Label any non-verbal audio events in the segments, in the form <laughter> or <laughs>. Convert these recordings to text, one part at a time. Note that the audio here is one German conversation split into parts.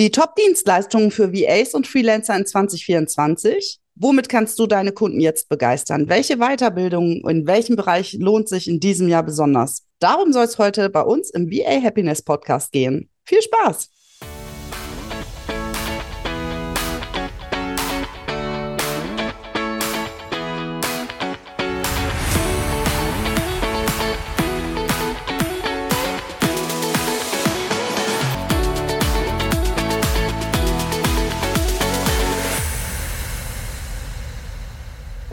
Die Top-Dienstleistungen für VAs und Freelancer in 2024. Womit kannst du deine Kunden jetzt begeistern? Welche Weiterbildung in welchem Bereich lohnt sich in diesem Jahr besonders? Darum soll es heute bei uns im VA Happiness Podcast gehen. Viel Spaß!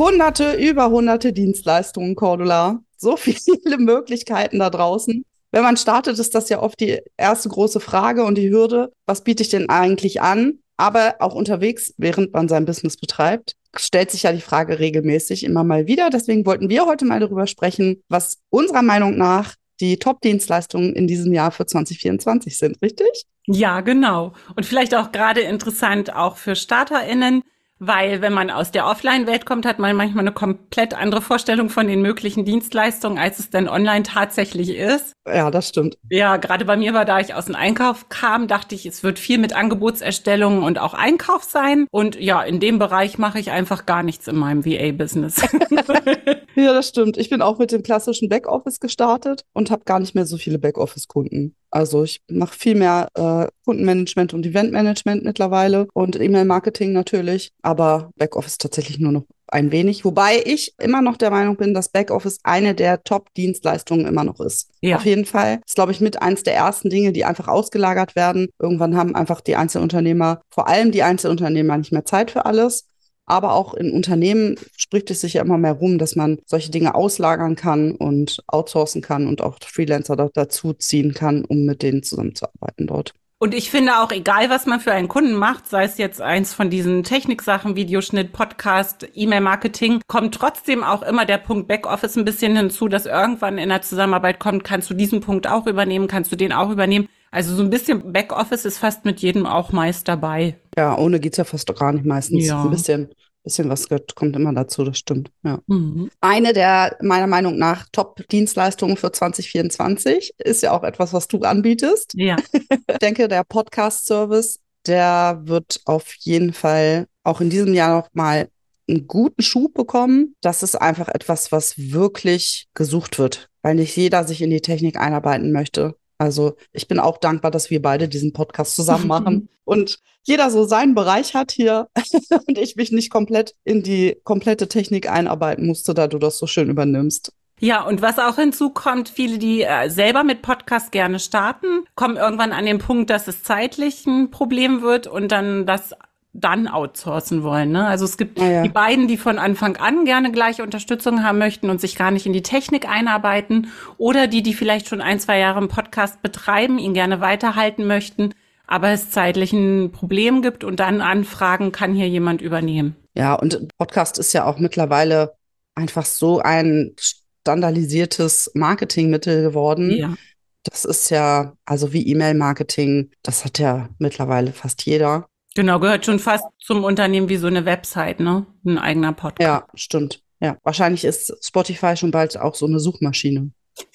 Hunderte, über hunderte Dienstleistungen, Cordula. So viele <laughs> Möglichkeiten da draußen. Wenn man startet, ist das ja oft die erste große Frage und die Hürde. Was biete ich denn eigentlich an? Aber auch unterwegs, während man sein Business betreibt, stellt sich ja die Frage regelmäßig immer mal wieder. Deswegen wollten wir heute mal darüber sprechen, was unserer Meinung nach die Top-Dienstleistungen in diesem Jahr für 2024 sind, richtig? Ja, genau. Und vielleicht auch gerade interessant auch für StarterInnen, weil wenn man aus der Offline-Welt kommt, hat man manchmal eine komplett andere Vorstellung von den möglichen Dienstleistungen, als es denn online tatsächlich ist. Ja, das stimmt. Ja, gerade bei mir war, da ich aus dem Einkauf kam, dachte ich, es wird viel mit Angebotserstellung und auch Einkauf sein. Und ja, in dem Bereich mache ich einfach gar nichts in meinem VA-Business. <laughs> ja, das stimmt. Ich bin auch mit dem klassischen Backoffice gestartet und habe gar nicht mehr so viele Backoffice-Kunden. Also ich mache viel mehr äh, Kundenmanagement und Eventmanagement mittlerweile und E-Mail-Marketing natürlich, aber Backoffice tatsächlich nur noch ein wenig. Wobei ich immer noch der Meinung bin, dass Backoffice eine der Top-Dienstleistungen immer noch ist. Ja. Auf jeden Fall. ist, glaube ich, mit eins der ersten Dinge, die einfach ausgelagert werden. Irgendwann haben einfach die Einzelunternehmer, vor allem die Einzelunternehmer, nicht mehr Zeit für alles. Aber auch in Unternehmen spricht es sich ja immer mehr rum, dass man solche Dinge auslagern kann und outsourcen kann und auch Freelancer dazu ziehen kann, um mit denen zusammenzuarbeiten dort. Und ich finde auch, egal was man für einen Kunden macht, sei es jetzt eins von diesen Techniksachen, Videoschnitt, Podcast, E-Mail-Marketing, kommt trotzdem auch immer der Punkt Backoffice ein bisschen hinzu, dass irgendwann in der Zusammenarbeit kommt, kannst du diesen Punkt auch übernehmen, kannst du den auch übernehmen. Also so ein bisschen Backoffice ist fast mit jedem auch meist dabei. Ja, ohne geht's ja fast gar nicht meistens. Ja. Ein bisschen, bisschen was kommt immer dazu, das stimmt. Ja. Mhm. Eine der meiner Meinung nach Top-Dienstleistungen für 2024 ist ja auch etwas, was du anbietest. Ja. <laughs> ich denke, der Podcast-Service, der wird auf jeden Fall auch in diesem Jahr noch mal einen guten Schub bekommen. Das ist einfach etwas, was wirklich gesucht wird, weil nicht jeder sich in die Technik einarbeiten möchte. Also ich bin auch dankbar, dass wir beide diesen Podcast zusammen machen <laughs> und jeder so seinen Bereich hat hier <laughs> und ich mich nicht komplett in die komplette Technik einarbeiten musste, da du das so schön übernimmst. Ja, und was auch hinzukommt, viele, die äh, selber mit Podcast gerne starten, kommen irgendwann an den Punkt, dass es zeitlich ein Problem wird und dann das dann outsourcen wollen. Ne? Also es gibt ja, ja. die beiden, die von Anfang an gerne gleiche Unterstützung haben möchten und sich gar nicht in die Technik einarbeiten oder die, die vielleicht schon ein, zwei Jahre einen Podcast betreiben, ihn gerne weiterhalten möchten, aber es zeitlich ein Problem gibt und dann anfragen, kann hier jemand übernehmen. Ja, und Podcast ist ja auch mittlerweile einfach so ein standardisiertes Marketingmittel geworden. Ja. Das ist ja, also wie E-Mail-Marketing, das hat ja mittlerweile fast jeder. Genau, gehört schon fast zum Unternehmen wie so eine Website, ne? Ein eigener Podcast. Ja, stimmt. Ja, wahrscheinlich ist Spotify schon bald auch so eine Suchmaschine.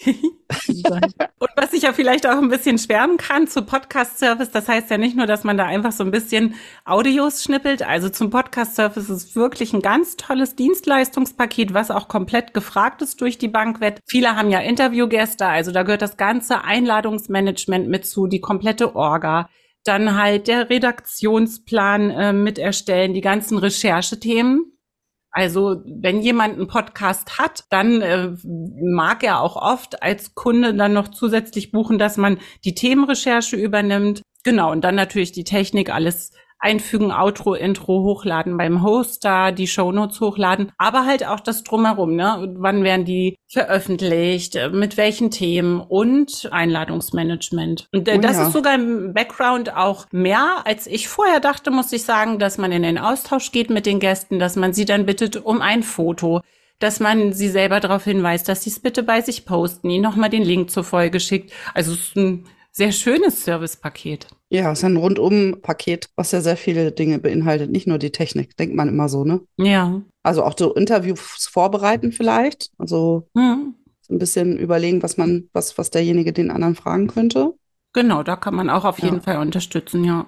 <laughs> und was ich ja vielleicht auch ein bisschen schwärmen kann zu Podcast-Service, das heißt ja nicht nur, dass man da einfach so ein bisschen Audios schnippelt. Also zum Podcast-Service ist wirklich ein ganz tolles Dienstleistungspaket, was auch komplett gefragt ist durch die Bankwett. Viele haben ja Interviewgäste, also da gehört das ganze Einladungsmanagement mit zu, die komplette Orga dann halt der Redaktionsplan äh, mit erstellen, die ganzen Recherchethemen. Also wenn jemand einen Podcast hat, dann äh, mag er auch oft als Kunde dann noch zusätzlich buchen, dass man die Themenrecherche übernimmt. Genau, und dann natürlich die Technik, alles einfügen, Outro, Intro hochladen beim Hoster, die Shownotes hochladen, aber halt auch das drumherum, ne? Wann werden die veröffentlicht, mit welchen Themen und Einladungsmanagement. Und äh, oh, das ja. ist sogar im Background auch mehr, als ich vorher dachte, muss ich sagen, dass man in den Austausch geht mit den Gästen, dass man sie dann bittet um ein Foto dass man sie selber darauf hinweist, dass sie es bitte bei sich posten, ihnen nochmal den Link zur Folge schickt. Also es ist ein sehr schönes Servicepaket. Ja, es ist ein Rundum-Paket, was ja sehr viele Dinge beinhaltet, nicht nur die Technik, denkt man immer so, ne? Ja. Also auch so Interviews vorbereiten vielleicht, also so ein bisschen überlegen, was man, was, was derjenige den anderen fragen könnte. Genau, da kann man auch auf jeden Fall unterstützen, ja.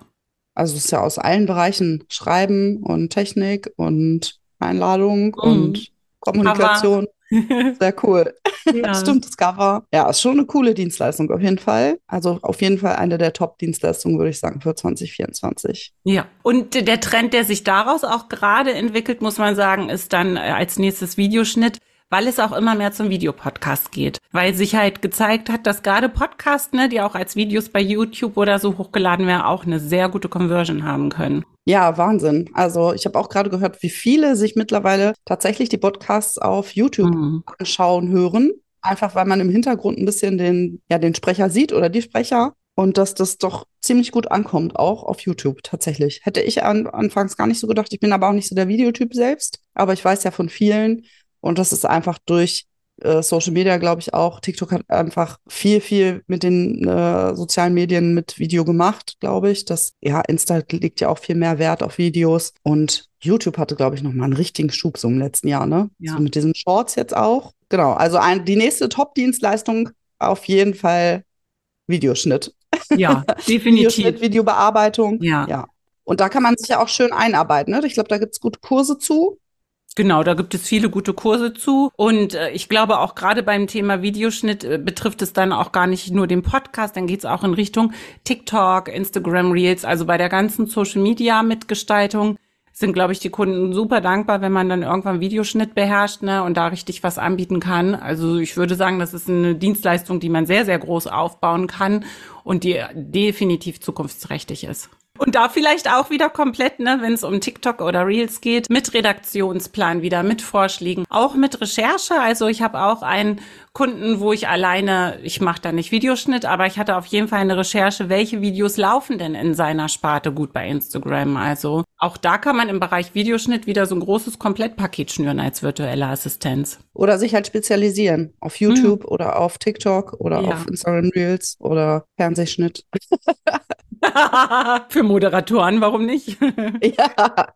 Also es ist ja aus allen Bereichen Schreiben und Technik und Einladung mhm. und Kommunikation. <laughs> Sehr cool. Ja. Stimmt, das Cover. Ja, ist schon eine coole Dienstleistung auf jeden Fall. Also auf jeden Fall eine der Top-Dienstleistungen, würde ich sagen, für 2024. Ja, und der Trend, der sich daraus auch gerade entwickelt, muss man sagen, ist dann äh, als nächstes Videoschnitt weil es auch immer mehr zum Videopodcast geht. Weil sich halt gezeigt hat, dass gerade Podcasts, ne, die auch als Videos bei YouTube oder so hochgeladen werden, auch eine sehr gute Conversion haben können. Ja, Wahnsinn. Also ich habe auch gerade gehört, wie viele sich mittlerweile tatsächlich die Podcasts auf YouTube mhm. anschauen, hören. Einfach weil man im Hintergrund ein bisschen den, ja, den Sprecher sieht oder die Sprecher. Und dass das doch ziemlich gut ankommt, auch auf YouTube tatsächlich. Hätte ich an, anfangs gar nicht so gedacht. Ich bin aber auch nicht so der Videotyp selbst. Aber ich weiß ja von vielen. Und das ist einfach durch äh, Social Media, glaube ich, auch. TikTok hat einfach viel, viel mit den äh, sozialen Medien mit Video gemacht, glaube ich. Das, ja, Insta legt ja auch viel mehr Wert auf Videos und YouTube hatte, glaube ich, noch mal einen richtigen Schub so im letzten Jahr, ne? Ja. So mit diesen Shorts jetzt auch. Genau, also ein, die nächste Top-Dienstleistung auf jeden Fall Videoschnitt. Ja, <laughs> definitiv. Videoschnitt, Videobearbeitung. Ja. ja. Und da kann man sich ja auch schön einarbeiten. Ne? Ich glaube, da gibt es gute Kurse zu. Genau, da gibt es viele gute Kurse zu. Und äh, ich glaube auch gerade beim Thema Videoschnitt äh, betrifft es dann auch gar nicht nur den Podcast, dann geht es auch in Richtung TikTok, Instagram Reels, also bei der ganzen Social Media Mitgestaltung sind, glaube ich, die Kunden super dankbar, wenn man dann irgendwann Videoschnitt beherrscht ne, und da richtig was anbieten kann. Also ich würde sagen, das ist eine Dienstleistung, die man sehr, sehr groß aufbauen kann und die definitiv zukunftsträchtig ist. Und da vielleicht auch wieder komplett, ne, wenn es um TikTok oder Reels geht, mit Redaktionsplan wieder, mit Vorschlägen, auch mit Recherche. Also ich habe auch einen Kunden, wo ich alleine, ich mache da nicht Videoschnitt, aber ich hatte auf jeden Fall eine Recherche, welche Videos laufen denn in seiner Sparte gut bei Instagram. Also auch da kann man im Bereich Videoschnitt wieder so ein großes Komplettpaket schnüren als virtuelle Assistenz. Oder sich halt spezialisieren auf YouTube hm. oder auf TikTok oder ja. auf Instagram Reels oder Fernsehschnitt. <laughs> <laughs> Für Moderatoren, warum nicht? <laughs> ja.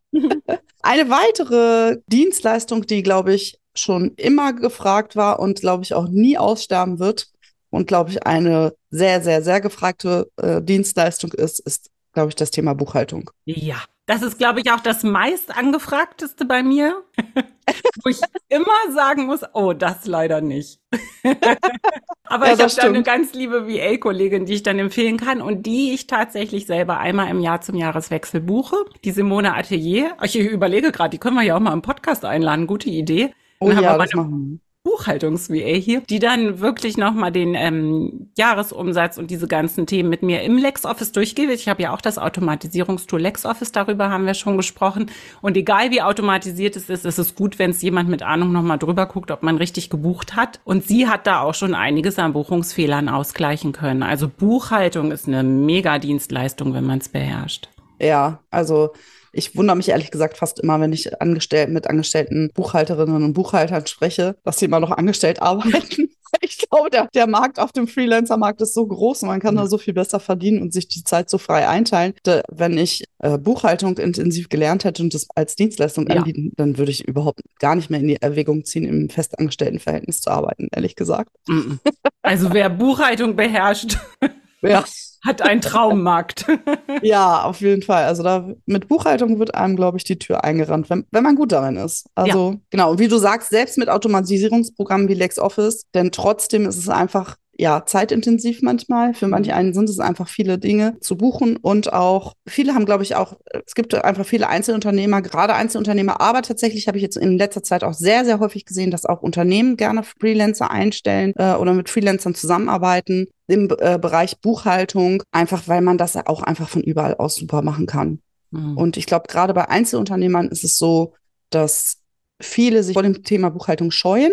Eine weitere Dienstleistung, die, glaube ich, schon immer gefragt war und, glaube ich, auch nie aussterben wird und, glaube ich, eine sehr, sehr, sehr gefragte äh, Dienstleistung ist, ist, glaube ich, das Thema Buchhaltung. Ja, das ist, glaube ich, auch das meist angefragteste bei mir, <laughs> wo ich immer sagen muss, oh, das leider nicht. <laughs> Aber ja, ich habe da eine ganz liebe VA-Kollegin, die ich dann empfehlen kann und die ich tatsächlich selber einmal im Jahr zum Jahreswechsel buche. Die Simone Atelier. Ich überlege gerade, die können wir ja auch mal im Podcast einladen. Gute Idee. Dann oh ja, das machen. Buchhaltungs-VA hier, die dann wirklich nochmal den ähm, Jahresumsatz und diese ganzen Themen mit mir im LexOffice durchgeht. Ich habe ja auch das Automatisierungstool LexOffice, darüber haben wir schon gesprochen. Und egal wie automatisiert es ist, ist es gut, wenn es jemand mit Ahnung nochmal drüber guckt, ob man richtig gebucht hat. Und sie hat da auch schon einiges an Buchungsfehlern ausgleichen können. Also Buchhaltung ist eine Mega-Dienstleistung, wenn man es beherrscht. Ja, also ich wundere mich ehrlich gesagt fast immer, wenn ich angestellt, mit angestellten Buchhalterinnen und Buchhaltern spreche, dass sie immer noch angestellt <laughs> arbeiten. Ich glaube, der, der Markt auf dem Freelancer-Markt ist so groß und man kann ja. da so viel besser verdienen und sich die Zeit so frei einteilen. Da, wenn ich äh, Buchhaltung intensiv gelernt hätte und das als Dienstleistung ja. anbieten, dann würde ich überhaupt gar nicht mehr in die Erwägung ziehen, im festangestellten Verhältnis zu arbeiten, ehrlich gesagt. Also wer Buchhaltung beherrscht. Ja <laughs> hat einen Traummarkt. <laughs> ja, auf jeden Fall. Also da mit Buchhaltung wird einem, glaube ich, die Tür eingerannt, wenn, wenn man gut darin ist. Also ja. genau, und wie du sagst, selbst mit Automatisierungsprogrammen wie LexOffice, denn trotzdem ist es einfach ja, zeitintensiv manchmal. Für manche einen sind es einfach viele Dinge zu buchen und auch viele haben, glaube ich, auch, es gibt einfach viele Einzelunternehmer, gerade Einzelunternehmer, aber tatsächlich habe ich jetzt in letzter Zeit auch sehr, sehr häufig gesehen, dass auch Unternehmen gerne Freelancer einstellen äh, oder mit Freelancern zusammenarbeiten im äh, Bereich Buchhaltung, einfach weil man das auch einfach von überall aus super machen kann. Mhm. Und ich glaube, gerade bei Einzelunternehmern ist es so, dass viele sich vor dem Thema Buchhaltung scheuen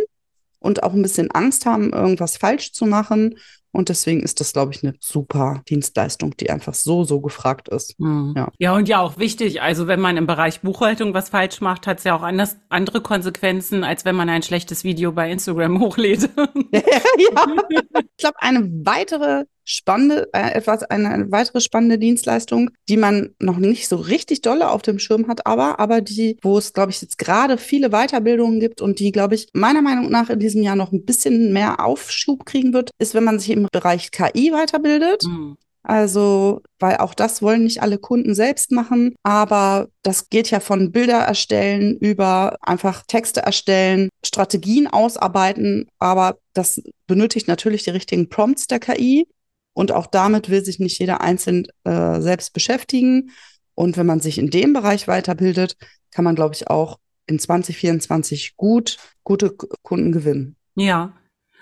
und auch ein bisschen Angst haben, irgendwas falsch zu machen. Und deswegen ist das, glaube ich, eine super Dienstleistung, die einfach so, so gefragt ist. Mhm. Ja. ja, und ja auch wichtig. Also wenn man im Bereich Buchhaltung was falsch macht, hat es ja auch anders, andere Konsequenzen, als wenn man ein schlechtes Video bei Instagram <laughs> hochlädt. <laughs> ja, ich glaube, eine weitere spannende, äh, etwas, eine, eine, weitere spannende Dienstleistung, die man noch nicht so richtig dolle auf dem Schirm hat, aber, aber die, wo es, glaube ich, jetzt gerade viele Weiterbildungen gibt und die, glaube ich, meiner Meinung nach in diesem Jahr noch ein bisschen mehr Aufschub kriegen wird, ist, wenn man sich im Bereich KI weiterbildet. Mhm. Also, weil auch das wollen nicht alle Kunden selbst machen, aber das geht ja von Bilder erstellen über einfach Texte erstellen, Strategien ausarbeiten, aber das benötigt natürlich die richtigen Prompts der KI und auch damit will sich nicht jeder einzeln äh, selbst beschäftigen. Und wenn man sich in dem Bereich weiterbildet, kann man, glaube ich, auch in 2024 gut gute Kunden gewinnen. Ja,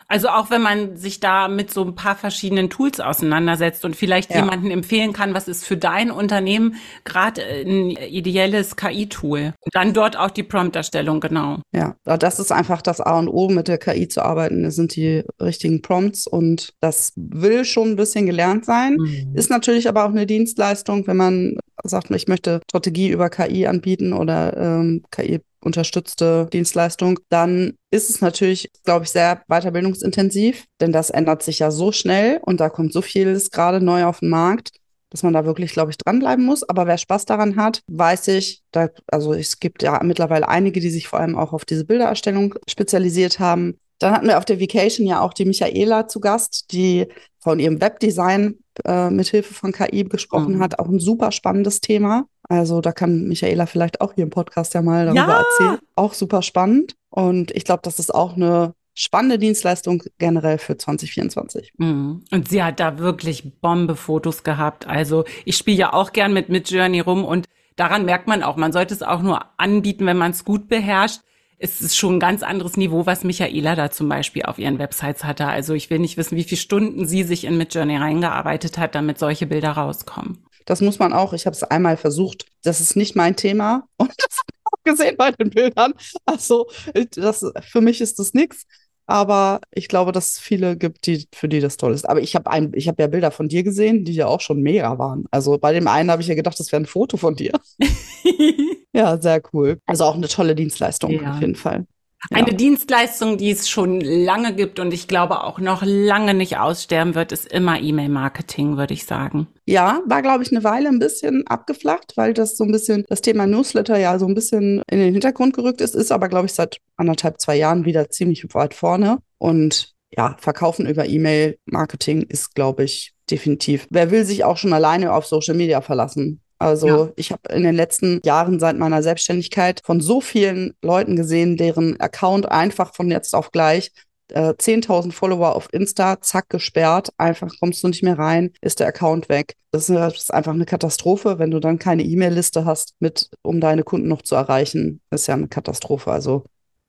also auch wenn man sich da mit so ein paar verschiedenen Tools auseinandersetzt und vielleicht ja. jemanden empfehlen kann, was ist für dein Unternehmen gerade ein ideelles KI-Tool. Dann dort auch die Prompt-Erstellung, genau. Ja, das ist einfach das A und O, mit der KI zu arbeiten. Das sind die richtigen Prompts und das will schon ein bisschen gelernt sein. Mhm. Ist natürlich aber auch eine Dienstleistung, wenn man sagt, ich möchte Strategie über KI anbieten oder ähm, KI unterstützte Dienstleistung, dann ist es natürlich, glaube ich, sehr weiterbildungsintensiv, denn das ändert sich ja so schnell und da kommt so vieles gerade neu auf den Markt, dass man da wirklich, glaube ich, dranbleiben muss. Aber wer Spaß daran hat, weiß ich, da, also es gibt ja mittlerweile einige, die sich vor allem auch auf diese Bildererstellung spezialisiert haben. Dann hatten wir auf der Vacation ja auch die Michaela zu Gast, die von ihrem Webdesign äh, mit Hilfe von KI gesprochen mhm. hat. Auch ein super spannendes Thema. Also da kann Michaela vielleicht auch hier im Podcast ja mal darüber ja. erzählen. Auch super spannend. Und ich glaube, das ist auch eine spannende Dienstleistung generell für 2024. Mhm. Und sie hat da wirklich Bombe-Fotos gehabt. Also ich spiele ja auch gern mit Midjourney rum und daran merkt man auch, man sollte es auch nur anbieten, wenn man es gut beherrscht. Es ist schon ein ganz anderes Niveau, was Michaela da zum Beispiel auf ihren Websites hatte. Also ich will nicht wissen, wie viele Stunden sie sich in Midjourney reingearbeitet hat, damit solche Bilder rauskommen. Das muss man auch. Ich habe es einmal versucht. Das ist nicht mein Thema. <laughs> Und das habe ich auch gesehen bei den Bildern. Also, das, für mich ist das nichts. Aber ich glaube, dass es viele gibt, die, für die das toll ist. Aber ich habe ein, ich habe ja Bilder von dir gesehen, die ja auch schon mega waren. Also bei dem einen habe ich ja gedacht, das wäre ein Foto von dir. <laughs> ja, sehr cool. Also auch eine tolle Dienstleistung ja. auf jeden Fall. Eine ja. Dienstleistung, die es schon lange gibt und ich glaube auch noch lange nicht aussterben wird, ist immer E-Mail-Marketing, würde ich sagen. Ja, war, glaube ich, eine Weile ein bisschen abgeflacht, weil das so ein bisschen, das Thema Newsletter ja so ein bisschen in den Hintergrund gerückt ist, ist aber, glaube ich, seit anderthalb, zwei Jahren wieder ziemlich weit vorne. Und ja, Verkaufen über E-Mail-Marketing ist, glaube ich, definitiv. Wer will sich auch schon alleine auf Social Media verlassen? Also ja. ich habe in den letzten Jahren seit meiner Selbstständigkeit von so vielen Leuten gesehen, deren Account einfach von jetzt auf gleich äh, 10.000 Follower auf Insta, zack, gesperrt, einfach kommst du nicht mehr rein, ist der Account weg. Das ist, das ist einfach eine Katastrophe, wenn du dann keine E-Mail-Liste hast, mit, um deine Kunden noch zu erreichen. Das ist ja eine Katastrophe. Also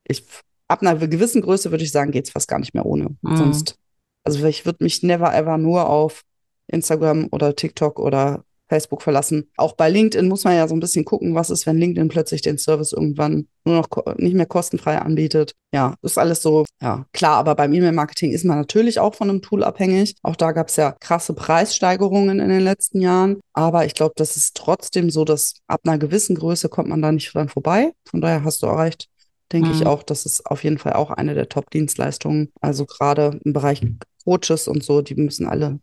ich, ab einer gewissen Größe würde ich sagen, geht's fast gar nicht mehr ohne. Mhm. Sonst, also ich würde mich never ever nur auf Instagram oder TikTok oder Facebook verlassen. Auch bei LinkedIn muss man ja so ein bisschen gucken, was ist, wenn LinkedIn plötzlich den Service irgendwann nur noch nicht mehr kostenfrei anbietet. Ja, ist alles so, ja, klar, aber beim E-Mail-Marketing ist man natürlich auch von einem Tool abhängig. Auch da gab es ja krasse Preissteigerungen in den letzten Jahren. Aber ich glaube, das ist trotzdem so, dass ab einer gewissen Größe kommt man da nicht dran vorbei. Von daher hast du erreicht, denke mhm. ich auch, das ist auf jeden Fall auch eine der Top-Dienstleistungen. Also gerade im Bereich Coaches und so, die müssen alle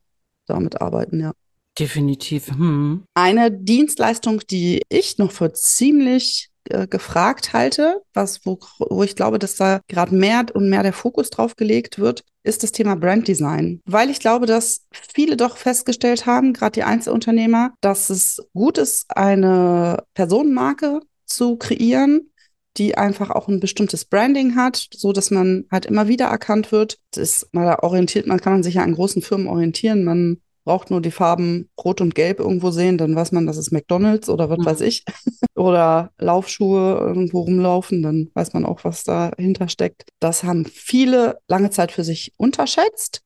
damit arbeiten, ja. Definitiv. Hm. Eine Dienstleistung, die ich noch für ziemlich äh, gefragt halte, was wo, wo ich glaube, dass da gerade mehr und mehr der Fokus drauf gelegt wird, ist das Thema Branddesign. Weil ich glaube, dass viele doch festgestellt haben, gerade die Einzelunternehmer, dass es gut ist, eine Personenmarke zu kreieren, die einfach auch ein bestimmtes Branding hat, so dass man halt immer wieder erkannt wird. Das ist, mal orientiert, man kann man sich ja an großen Firmen orientieren. Man braucht nur die Farben Rot und Gelb irgendwo sehen, dann weiß man, das ist McDonalds oder was mhm. weiß ich. <laughs> oder Laufschuhe irgendwo rumlaufen, dann weiß man auch, was dahinter steckt. Das haben viele lange Zeit für sich unterschätzt,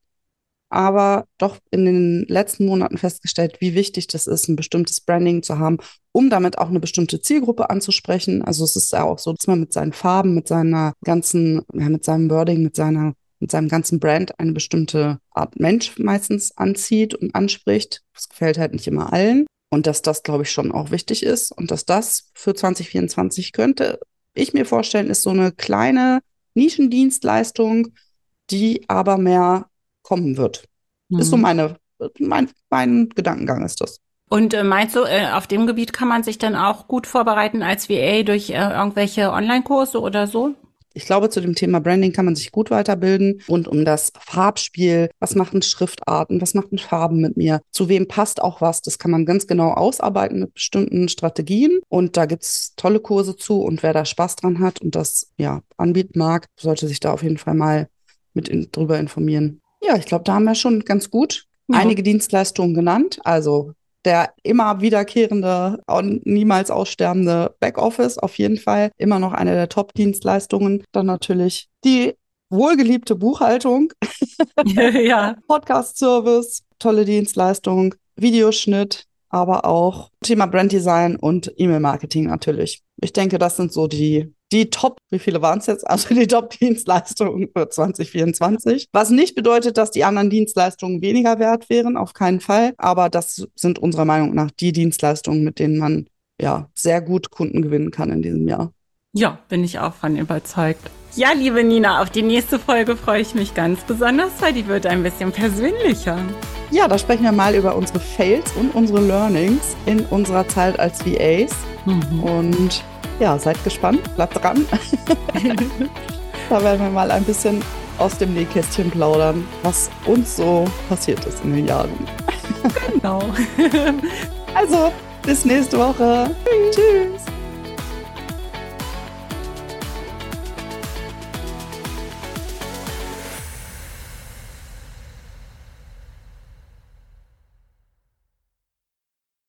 aber doch in den letzten Monaten festgestellt, wie wichtig das ist, ein bestimmtes Branding zu haben, um damit auch eine bestimmte Zielgruppe anzusprechen. Also es ist ja auch so, dass man mit seinen Farben, mit seiner ganzen, ja, mit seinem Wording, mit seiner mit seinem ganzen Brand eine bestimmte Art Mensch meistens anzieht und anspricht. Das gefällt halt nicht immer allen. Und dass das, glaube ich, schon auch wichtig ist und dass das für 2024 könnte ich mir vorstellen, ist so eine kleine Nischendienstleistung, die aber mehr kommen wird. Mhm. Ist so mhm. meine, mein, mein Gedankengang ist das. Und äh, meinst du, äh, auf dem Gebiet kann man sich dann auch gut vorbereiten als VA durch äh, irgendwelche Online-Kurse oder so? Ich glaube, zu dem Thema Branding kann man sich gut weiterbilden. Und um das Farbspiel, was machen Schriftarten, was machen Farben mit mir, zu wem passt auch was, das kann man ganz genau ausarbeiten mit bestimmten Strategien. Und da gibt's tolle Kurse zu. Und wer da Spaß dran hat und das ja anbieten mag, sollte sich da auf jeden Fall mal mit in, drüber informieren. Ja, ich glaube, da haben wir schon ganz gut ja. einige Dienstleistungen genannt. Also der immer wiederkehrende und niemals aussterbende Backoffice auf jeden Fall immer noch eine der Top-Dienstleistungen. Dann natürlich die wohlgeliebte Buchhaltung, <laughs> <laughs> ja. Podcast-Service, tolle Dienstleistung, Videoschnitt, aber auch Thema Branddesign und E-Mail-Marketing natürlich. Ich denke, das sind so die, die Top, wie viele waren es jetzt? Also die Top-Dienstleistungen für 2024. Was nicht bedeutet, dass die anderen Dienstleistungen weniger wert wären, auf keinen Fall. Aber das sind unserer Meinung nach die Dienstleistungen, mit denen man ja sehr gut Kunden gewinnen kann in diesem Jahr. Ja, bin ich auch von überzeugt. Ja, liebe Nina, auf die nächste Folge freue ich mich ganz besonders, weil die wird ein bisschen persönlicher. Ja, da sprechen wir mal über unsere Fails und unsere Learnings in unserer Zeit als VAs. Mhm. Und ja, seid gespannt, bleibt dran. <laughs> da werden wir mal ein bisschen aus dem Nähkästchen plaudern, was uns so passiert ist in den Jahren. Genau. <laughs> also, bis nächste Woche. Tschüss.